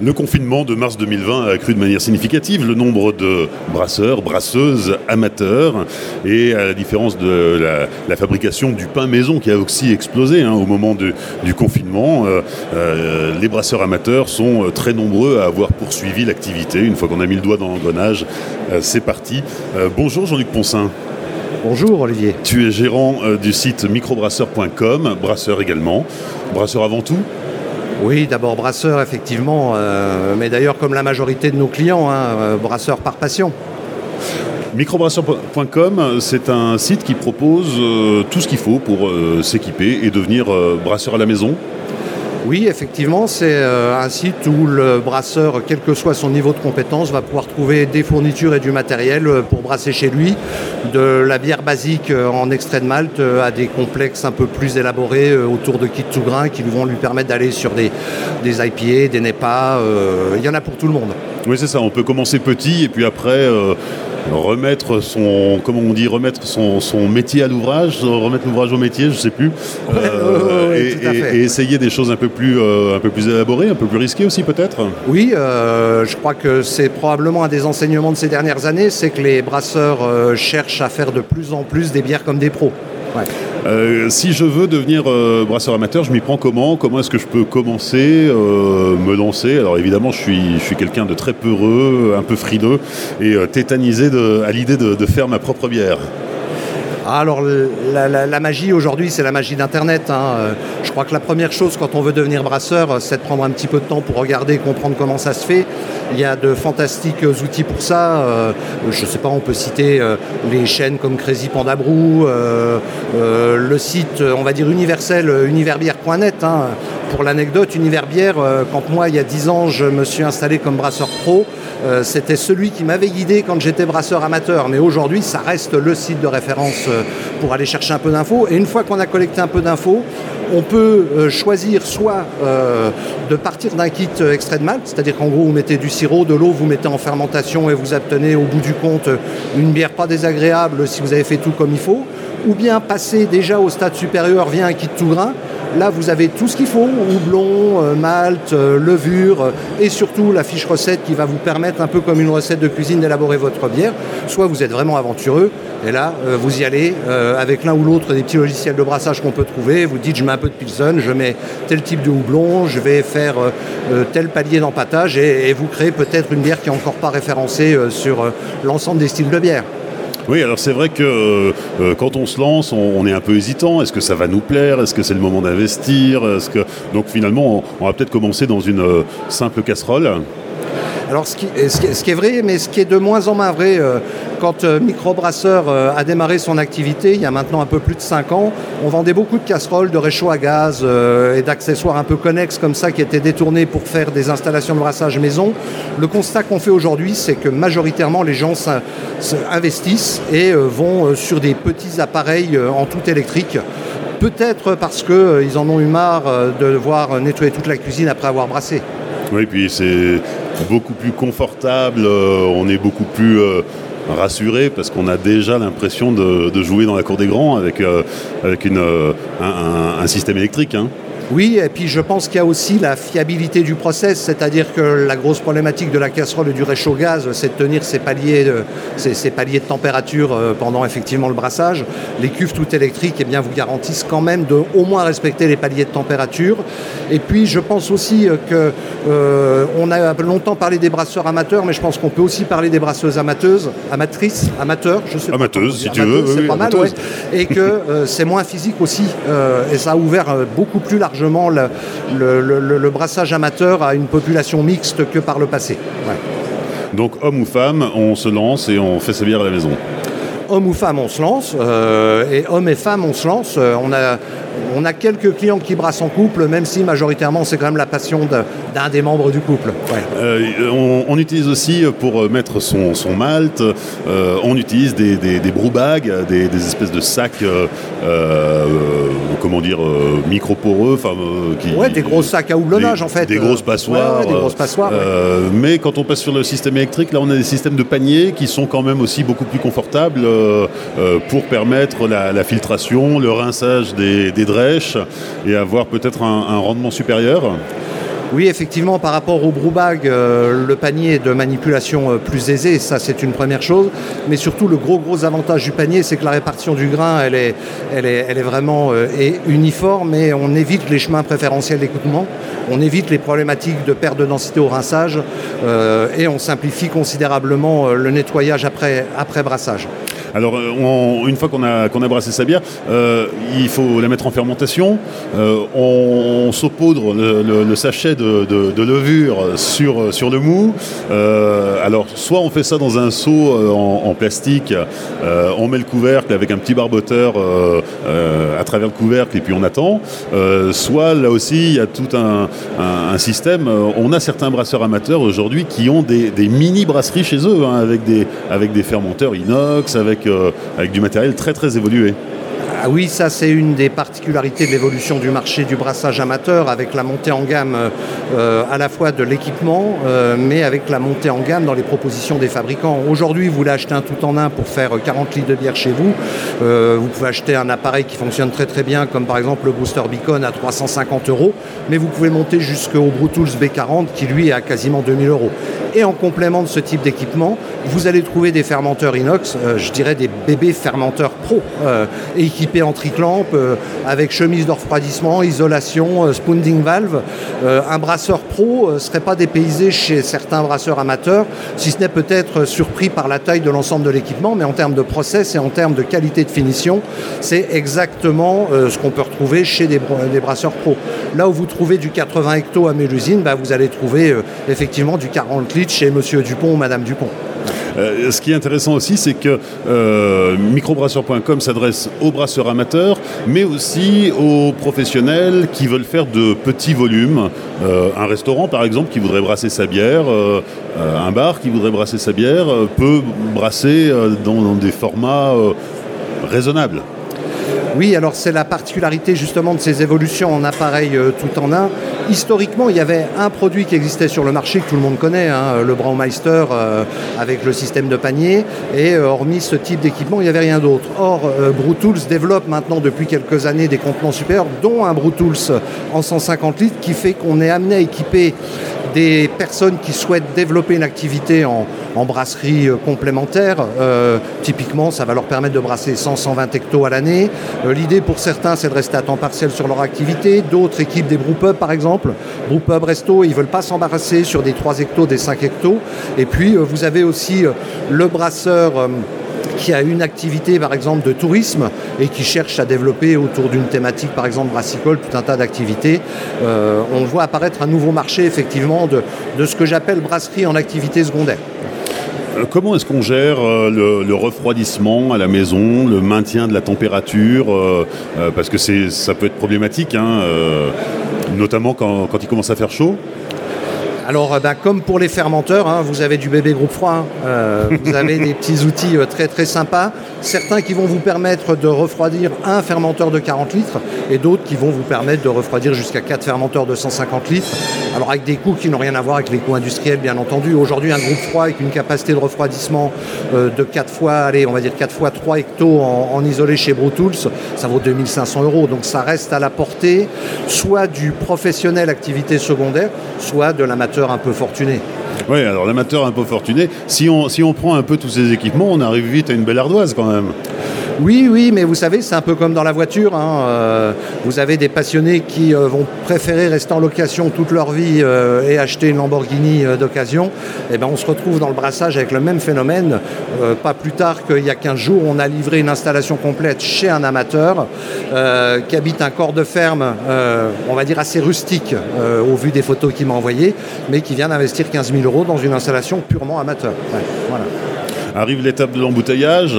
Le confinement de mars 2020 a accru de manière significative le nombre de brasseurs, brasseuses, amateurs, et à la différence de la, fabrication du pain maison qui a aussi explosé hein, au moment du confinement, euh, euh, les brasseurs amateurs sont euh, très nombreux à avoir poursuivi l'activité. Une fois qu'on a mis le doigt dans l'engrenage, c'est parti. bonjour Jean-Luc Poncin. Bonjour Olivier. Tu es gérant du site microbrasseur.com, brasseur également. Brasseur avant tout oui, d'abord brasseur, effectivement, euh, mais d'ailleurs comme la majorité de nos clients, hein, euh, brasseur par passion. Microbrasseur.com, c'est un site qui propose euh, tout ce qu'il faut pour s'équiper et devenir brasseur à la maison. Oui, effectivement, c'est euh, un site où le brasseur, quel que soit son niveau de compétence, va pouvoir trouver des fournitures et du matériel euh, pour brasser chez lui, de la bière basique euh, en extrait de malt à des complexes un peu plus élaborés autour de kits tout grain qui vont lui permettre d'aller sur des, des IPA, des NEPA. Il y en a pour tout le monde. Oui, c'est ça. On peut commencer petit et puis après remettre son, comment on dit, remettre son, métier à l'ouvrage, remettre l'ouvrage au métier, je ne sais plus, et, essayer des choses un peu plus, euh, un peu plus élaborées, un peu plus risquées aussi peut-être. Oui, euh, je crois que c'est probablement un des enseignements de ces dernières années, c'est que les brasseurs euh, cherchent à faire de plus en plus des bières comme des pros. Euh, si je veux devenir euh, brasseur amateur, je m'y prends comment? Comment est-ce que je peux commencer, euh, me lancer? Alors évidemment, je suis, je suis quelqu'un de très peureux, un peu frileux et tétanisé à l'idée de faire ma propre bière. Ah, alors la, magie aujourd'hui, c'est la magie d'Internet. Hein. Euh, je crois que la première chose quand on veut devenir brasseur, euh, c'est de prendre un petit peu de temps pour regarder et comprendre comment ça se fait. Il y a de fantastiques outils pour ça. Euh, je ne sais pas, on peut citer les chaînes comme Crazy Panda Brew, le site, on va dire universel, univerbière.net. Hein. Pour l'anecdote, Univerbière, quand moi, il y a 10 ans, je me suis installé comme brasseur pro, c'était celui qui m'avait guidé quand j'étais brasseur amateur. Mais aujourd'hui, ça reste le site de référence pour aller chercher un peu d'infos. Et une fois qu'on a collecté un peu d'infos, on peut euh, choisir soit euh, de partir d'un kit euh, extrait de malt, c'est-à-dire qu'en gros vous mettez du sirop, de l'eau, vous mettez en fermentation et vous obtenez au bout du compte une bière pas désagréable si vous avez fait tout comme il faut, ou bien passer déjà au stade supérieur via un kit tout grain Là, vous avez tout ce qu'il faut, houblon, euh, malt, euh, levure euh, et surtout la fiche recette qui va vous permettre, un peu comme une recette de cuisine, d'élaborer votre bière. Soit vous êtes vraiment aventureux et là, vous y allez avec l'un ou l'autre des petits logiciels de brassage qu'on peut trouver. Vous dites, je mets un peu de Pilsen, je mets tel type de houblon, je vais faire tel palier d'empattage et, et, vous créez peut-être une bière qui n'est encore pas référencée sur l'ensemble des styles de bière. Oui, alors c'est vrai que euh, euh, quand on se lance, on, est un peu hésitant. Est-ce que ça va nous plaire? Est-ce que c'est le moment d'investir? Que... Donc finalement, on, va peut-être commencer dans une euh, simple casserole. Alors ce qui, est vrai, mais ce qui est de moins en moins vrai, euh, quand euh, Microbrasseur euh, a démarré son activité, il y a maintenant un peu plus de 5 ans, on vendait beaucoup de casseroles, de réchaud à gaz et d'accessoires un peu connexes comme ça qui étaient détournés pour faire des installations de brassage maison. Le constat qu'on fait aujourd'hui, c'est que majoritairement les gens investissent et vont sur des petits appareils en tout électrique. Peut-être parce qu'ils en ont eu marre de devoir nettoyer toute la cuisine après avoir brassé. Oui, puis c'est beaucoup plus confortable, euh, on est beaucoup plus euh, rassuré parce qu'on a déjà l'impression de, jouer dans la cour des grands avec, euh, un, système électrique. Hein. Oui, et puis je pense qu'il y a aussi la fiabilité du process, c'est-à-dire que la grosse problématique de la casserole et du réchaud gaz, c'est de tenir ces paliers de, ces, paliers de température euh, pendant effectivement le brassage. Les cuves tout électriques eh bien, vous garantissent quand même de au moins respecter les paliers de température. Et puis je pense aussi euh, que euh, on a longtemps parlé des brasseurs amateurs, mais je pense qu'on peut aussi parler des brasseuses amateuses, amatrices, amateurs, je sais Amateuse, si tu veux. C'est pas mal, Et que c'est moins physique aussi. et ça a ouvert beaucoup plus largement le, brassage amateur à une population mixte que par le passé. Donc homme ou femme, on se lance et on fait sa bière à la maison homme ou femme, on se lance. Euh, et homme et femme, on se lance. Euh, on, a, on a quelques clients qui brassent en couple, même si majoritairement c'est quand même la passion d'un des membres du couple. Euh, on, utilise aussi pour mettre son, son malt, on utilise des, des, des bags, des, espèces de sacs, comment dire, micro-poreux. qui, ouais, des gros sacs à houblonnage en fait. Des grosses passoires. des grosses passoires mais quand on passe sur le système électrique, là on a des systèmes de paniers qui sont quand même aussi beaucoup plus confortables euh, euh, pour permettre la, filtration, le rinçage des, des et avoir peut-être un rendement supérieur Oui, effectivement, par rapport au brewbag, euh, le panier est de manipulation euh, plus aisée, ça c'est une première chose. Mais surtout, le gros gros avantage du panier, c'est que la répartition du grain, elle est, elle est, elle est vraiment euh, uniforme et on évite les chemins préférentiels d'écoupement, on évite les problématiques de perte de densité au rinçage et on simplifie considérablement le nettoyage après, après brassage. Alors, euh, une fois qu'on a, a brassé sa bière, euh, il faut la mettre en fermentation. Euh, on, saupoudre le, sachet de, levure sur, sur le mou. alors, soit on fait ça dans un seau en, plastique, on met le couvercle avec un petit barboteur à travers le couvercle et puis on attend. soit là aussi, il y a tout un, système. On a certains brasseurs amateurs aujourd'hui qui ont des, mini brasseries chez eux, hein, avec, des, avec des fermenteurs inox, avec euh, avec, du matériel très très évolué. Ah oui, ça c'est une des particularités de l'évolution du marché du brassage amateur avec la montée en gamme euh, à la fois de l'équipement euh, mais avec la montée en gamme dans les propositions des fabricants. Aujourd'hui, vous voulez acheter un tout en un pour faire 40 litres de bière chez vous. vous pouvez acheter un appareil qui fonctionne très très bien comme par exemple le Booster Beacon à 350 euros mais vous pouvez monter jusqu'au Brutools B40 qui lui est à quasiment 2000 euros. Et en complément de ce type d'équipement, vous allez trouver des fermenteurs inox, euh, je dirais des bébés fermenteurs pro, euh, équipés en triclampe, euh, avec chemise de refroidissement, isolation, spoonding valve. un brasseur pro ne serait pas dépaysé chez certains brasseurs amateurs, si ce n'est peut-être surpris par la taille de l'ensemble de l'équipement, mais en termes de process et en termes de qualité de finition, c'est exactement ce qu'on peut chez des, brasseurs pro. Là où vous trouvez du 80 hecto à Mélusine, bah, vous allez trouver effectivement du 40 litres chez Monsieur Dupont ou Madame Dupont. Euh, ce qui est intéressant aussi, c'est que euh, microbrasseur.com s'adresse aux brasseurs amateurs, mais aussi aux professionnels qui veulent faire de petits volumes. Euh, un restaurant, par exemple, qui voudrait brasser sa bière, un bar qui voudrait brasser sa bière, peut brasser dans des formats raisonnables. Oui, alors c'est la particularité justement de ces évolutions en appareil euh, tout en un. Historiquement, il y avait un produit qui existait sur le marché que tout le monde connaît, hein, le Braumeister euh, avec le système de panier. Et euh, hormis ce type d'équipement, il n'y avait rien d'autre. Or, Brutools développe maintenant depuis quelques années des contenants supérieurs, dont un Brutools en 150 litres, qui fait qu'on est amené à équiper des personnes qui souhaitent développer une activité en, brasserie complémentaire. typiquement, ça va leur permettre de brasser 100-120 hectos à l'année. Euh, l'idée pour certains, c'est de rester à temps partiel sur leur activité. D'autres équipent des brewpubs, par exemple. Brewpub, resto, ils ne veulent pas s'embarrasser sur des 3 hectos, des 5 hectos. Et puis, euh, vous avez aussi euh, le brasseur qui a une activité par exemple de tourisme et qui cherche à développer autour d'une thématique par exemple brassicole tout un tas d'activités. on voit apparaître un nouveau marché effectivement de, ce que j'appelle brasserie en activité secondaire. Euh, comment est-ce qu'on gère euh, le, refroidissement à la maison, le maintien de la température euh, Parce que ça peut être problématique, hein, notamment quand il commence à faire chaud? Alors, euh, bah, comme pour les fermenteurs, hein, vous avez du bébé groupe froid, hein. euh, vous avez des petits outils euh, très très sympas, certains qui vont vous permettre de refroidir un fermenteur de 40 litres et d'autres qui vont vous permettre de refroidir jusqu'à 4 fermenteurs de 150 litres. Alors avec des coûts qui n'ont rien à voir avec les coûts industriels, bien entendu. Aujourd'hui, un groupe froid avec une capacité de refroidissement de 4 fois, allez, on va dire 4 fois 3 hectos en, isolé chez Brutools, ça vaut 2500 euros. Donc ça reste à la portée soit du professionnel activité secondaire, soit de l'amateur un peu fortuné. Oui, alors l'amateur un peu fortuné, si on, si on prend un peu tous ces équipements, on arrive vite à une belle ardoise quand même. Oui, oui, mais vous savez, c'est un peu comme dans la voiture. Hein, euh, vous avez des passionnés qui euh, vont préférer rester en location toute leur vie euh, et acheter une Lamborghini d'occasion. Et eh ben, on se retrouve dans le brassage avec le même phénomène. pas plus tard qu'il y a 15 jours, on a livré une installation complète chez un amateur qui habite un corps de ferme, on va dire assez rustique au vu des photos qu'il m'a envoyées, mais qui vient d'investir 15 000 euros dans une installation purement amateur. Arrive l'étape de l'embouteillage.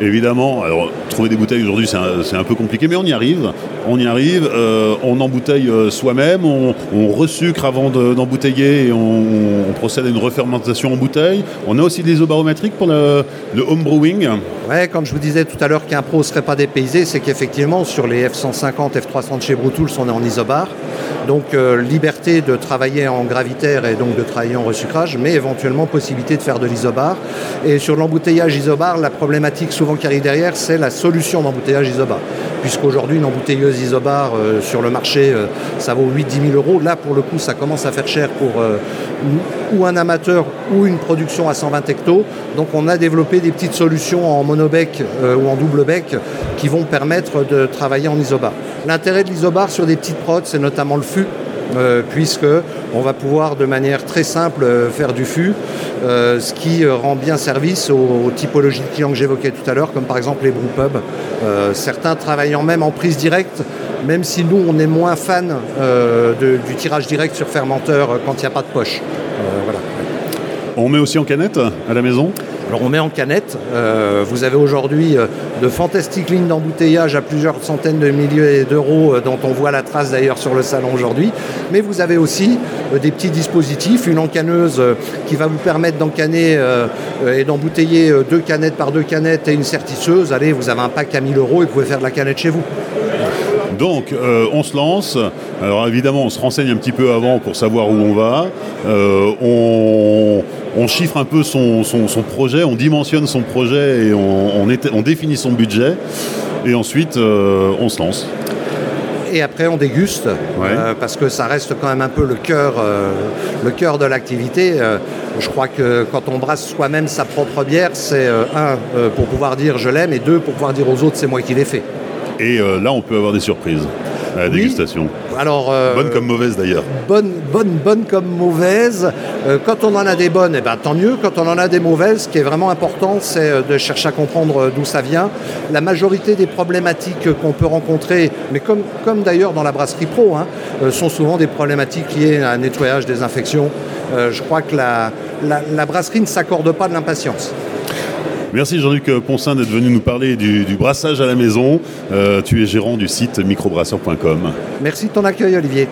Évidemment, alors trouver des bouteilles aujourd'hui c'est un, peu compliqué, mais on y arrive. On y arrive, euh, on embouteille euh, soi-même, on, resucre avant d'embouteiller et on, procède à une refermentation en bouteille. On a aussi des isobarométriques pour le, le home brewing. Ouais, comme je vous disais tout à l'heure qu'un pro ne serait pas dépaysé, c'est qu'effectivement sur les F150, F300 de chez Brutools, on est en isobar. Donc euh, liberté de travailler en gravitaire et donc de travailler en resucrage, mais éventuellement possibilité de faire de l'isobar. Et sur l'embouteillage isobar, la problématique souvent qui arrive derrière, c'est la solution d'embouteillage isobar. Puisqu'aujourd'hui une embouteilleuse isobar sur le marché, ça vaut 8-10 000 euros. Là, pour le coup, ça commence à faire cher pour ou un amateur ou une production à 120 hectos. Donc on a développé des petites solutions en monobec ou en double bec qui vont permettre de travailler en isobar. L'intérêt de l'isobar sur des petites prods, c'est notamment le fût. Euh, puisque on va pouvoir de manière très simple euh, faire du fût, euh, ce qui rend bien service aux, typologies de clients que j'évoquais tout à l'heure, comme par exemple les brewpubs, certains travaillant même en prise directe, même si nous on est moins fan du tirage direct sur fermenteur quand il n'y a pas de poche. On met aussi en canette à la maison alors on met en canette. Euh, vous avez aujourd'hui euh, de fantastiques lignes d'embouteillage à plusieurs centaines de milliers d'euros euh, dont on voit la trace d'ailleurs sur le salon aujourd'hui. Mais vous avez aussi des petits dispositifs, une encanneuse qui va vous permettre d'encanner et d'embouteiller deux canettes par deux canettes et une sertisseuse. Allez, vous avez un pack à 1000 euros et vous pouvez faire de la canette chez vous. Donc, on se lance. Alors, évidemment, on se renseigne un petit peu avant pour savoir où on va. on, on chiffre un peu son, projet, on dimensionne son projet et on, définit son budget. Et ensuite, euh, on se lance. Et après, on déguste, euh, parce que ça reste quand même un peu le cœur, euh, le cœur de l'activité. je crois que quand on brasse soi-même sa propre bière, c'est un, pour pouvoir dire je l'aime, et deux, pour pouvoir dire aux autres, c'est moi qui l'ai fait. Et là, on peut avoir des surprises à la dégustation. Alors, euh, bonne comme mauvaise d'ailleurs. Bonne, bonne, bonne comme mauvaise. Euh, quand on en a des bonnes, eh ben, tant mieux. Quand on en a des mauvaises, ce qui est vraiment important, c'est euh, de chercher à comprendre d'où ça vient. La majorité des problématiques qu'on peut rencontrer, mais comme, comme d'ailleurs dans la brasserie pro, hein, sont souvent des problématiques liées à un nettoyage, des infections. je crois que la, la brasserie ne s'accorde pas de l'impatience. Merci Jean-Luc Poncin d'être venu nous parler du, brassage à la maison. Euh, tu es gérant du site microbrasseur.com. Merci de ton accueil Olivier.